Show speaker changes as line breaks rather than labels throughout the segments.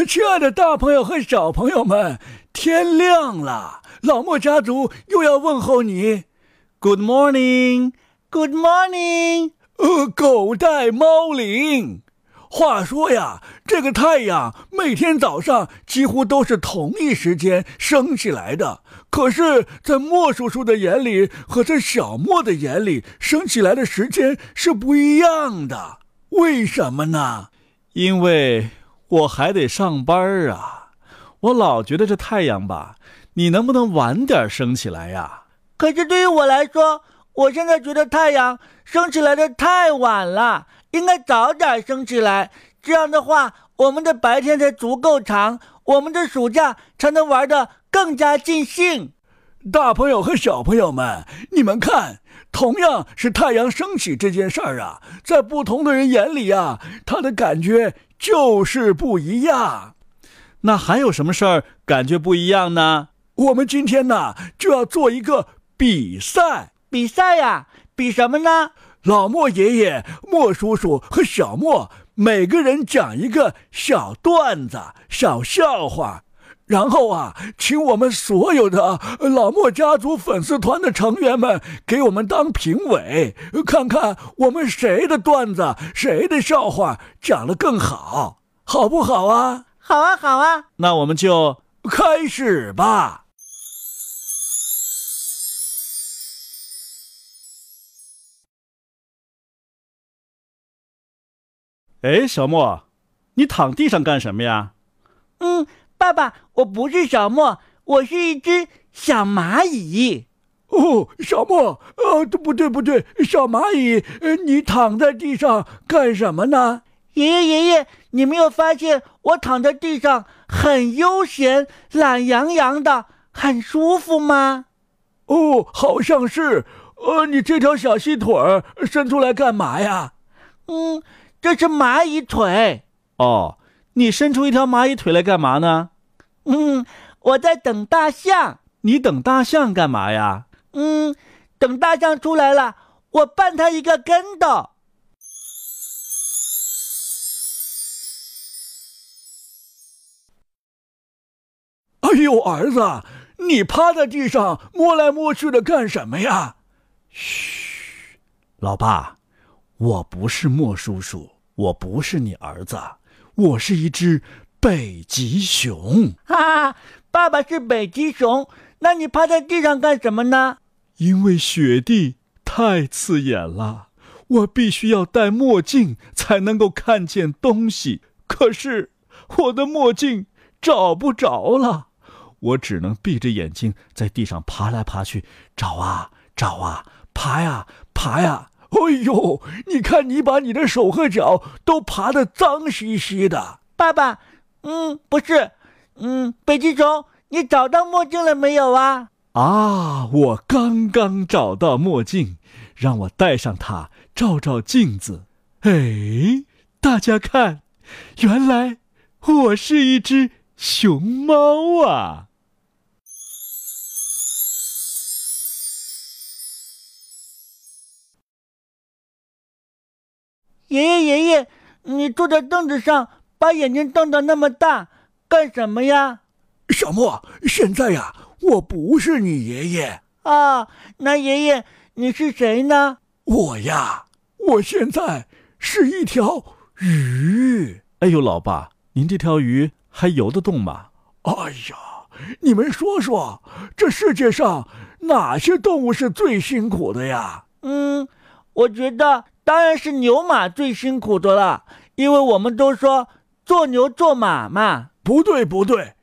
亲爱的大朋友和小朋友们，天亮了，老莫家族又要问候你。Good morning，Good morning。呃，狗带猫铃。话说呀，这个太阳每天早上几乎都是同一时间升起来的，可是，在莫叔叔的眼里和在小莫的眼里，升起来的时间是不一样的。为什么呢？
因为。我还得上班啊！我老觉得这太阳吧，你能不能晚点升起来呀？
可是对于我来说，我现在觉得太阳升起来的太晚了，应该早点升起来。这样的话，我们的白天才足够长，我们的暑假才能玩得更加尽兴。
大朋友和小朋友们，你们看，同样是太阳升起这件事儿啊，在不同的人眼里啊，他的感觉。就是不一样，
那还有什么事儿感觉不一样呢？
我们今天呢就要做一个比赛，
比赛呀，比什么呢？
老莫爷爷、莫叔叔和小莫每个人讲一个小段子、小笑话，然后啊，请我们所有的老莫家族粉丝团的成员们给我们当评委，看看我们谁的段子、谁的笑话讲得更好，好不好啊？
好啊，好啊。
那我们就
开始吧。
哎，小莫，你躺地上干什么呀？
嗯，爸爸，我不是小莫，我是一只小蚂蚁。
哦，小莫，呃，不对不对，小蚂蚁，你躺在地上干什么呢？
爷爷爷爷，你没有发现我躺在地上很悠闲、懒洋洋的，很舒服吗？
哦，好像是。呃，你这条小细腿儿伸出来干嘛呀？
嗯。这是蚂蚁腿
哦，你伸出一条蚂蚁腿来干嘛呢？
嗯，我在等大象。
你等大象干嘛呀？
嗯，等大象出来了，我绊它一个跟斗。
哎呦，儿子，你趴在地上摸来摸去的干什么呀？
嘘，老爸。我不是莫叔叔，我不是你儿子，我是一只北极熊。
哈，爸爸是北极熊，那你趴在地上干什么呢？
因为雪地太刺眼了，我必须要戴墨镜才能够看见东西。可是我的墨镜找不着了，我只能闭着眼睛在地上爬来爬去，找啊找啊，爬呀爬呀。
哎呦！你看，你把你的手和脚都爬得脏兮兮的。
爸爸，嗯，不是，嗯，北极熊，你找到墨镜了没有啊？
啊，我刚刚找到墨镜，让我戴上它，照照镜子。哎，大家看，原来我是一只熊猫啊！
爷爷，爷爷，你坐在凳子上，把眼睛瞪得那么大，干什么呀？
小莫，现在呀，我不是你爷爷
啊。那爷爷，你是谁呢？
我呀，我现在是一条鱼。
哎呦，老爸，您这条鱼还游得动吗？
哎呀，你们说说，这世界上哪些动物是最辛苦的呀？
嗯，我觉得。当然是牛马最辛苦的了，因为我们都说做牛做马嘛。
不对不对，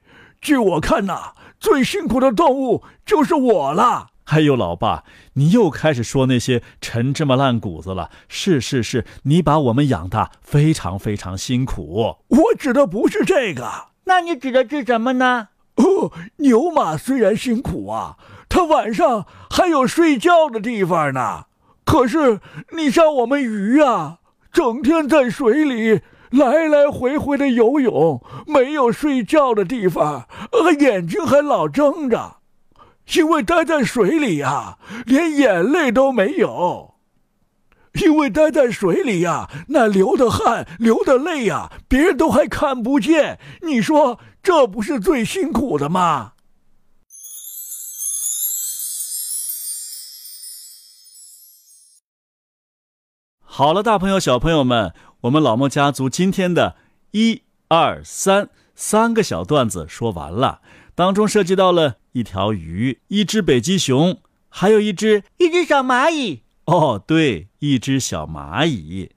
据我看呐，最辛苦的动物就是我了。
还有，老爸，你又开始说那些陈芝麻烂谷子了。是是是，你把我们养大非常非常辛苦。
我指的不是这个，
那你指的是什么呢？
哦，牛马虽然辛苦啊，它晚上还有睡觉的地方呢。可是你像我们鱼呀，整天在水里来来回回的游泳，没有睡觉的地方，呃，眼睛还老睁着，因为待在水里呀，连眼泪都没有。因为待在水里呀，那流的汗、流的泪呀，别人都还看不见。你说这不是最辛苦的吗？
好了，大朋友、小朋友们，我们老莫家族今天的一二三三个小段子说完了，当中涉及到了一条鱼、一只北极熊，还有一只
一只小蚂蚁。
哦，对，一只小蚂蚁，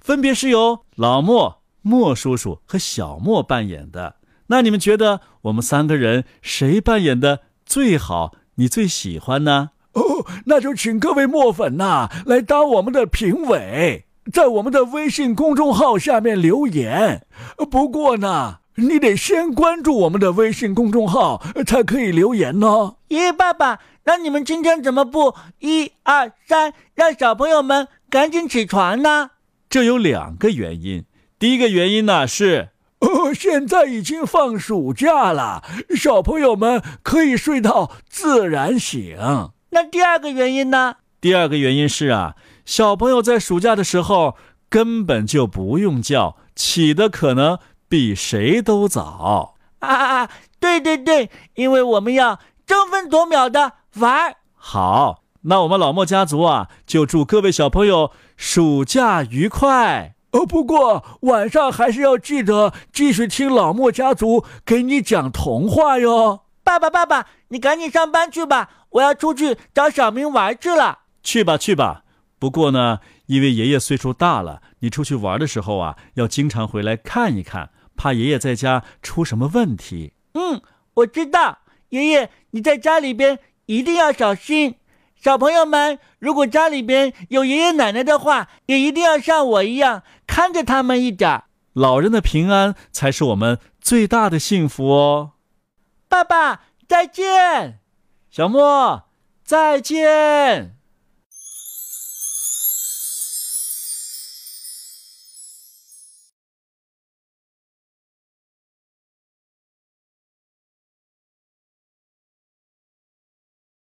分别是由老莫、莫叔叔和小莫扮演的。那你们觉得我们三个人谁扮演的最好？你最喜欢呢？
哦，那就请各位墨粉呐来当我们的评委，在我们的微信公众号下面留言。不过呢，你得先关注我们的微信公众号才可以留言呢。
爷爷、爸爸，那你们今天怎么不一二三，让小朋友们赶紧起床呢？
这有两个原因。第一个原因呢是，
哦，现在已经放暑假了，小朋友们可以睡到自然醒。
那第二个原因呢？
第二个原因是啊，小朋友在暑假的时候根本就不用叫，起的可能比谁都早
啊！对对对，因为我们要争分夺秒的玩。
好，那我们老莫家族啊，就祝各位小朋友暑假愉快
呃。不过晚上还是要记得继续听老莫家族给你讲童话哟。
爸爸，爸爸，你赶紧上班去吧，我要出去找小明玩去了。
去吧，去吧。不过呢，因为爷爷岁数大了，你出去玩的时候啊，要经常回来看一看，怕爷爷在家出什么问题。
嗯，我知道，爷爷你在家里边一定要小心。小朋友们，如果家里边有爷爷奶奶的话，也一定要像我一样看着他们一点。
老人的平安才是我们最大的幸福哦。
爸爸，再见。
小莫，再见。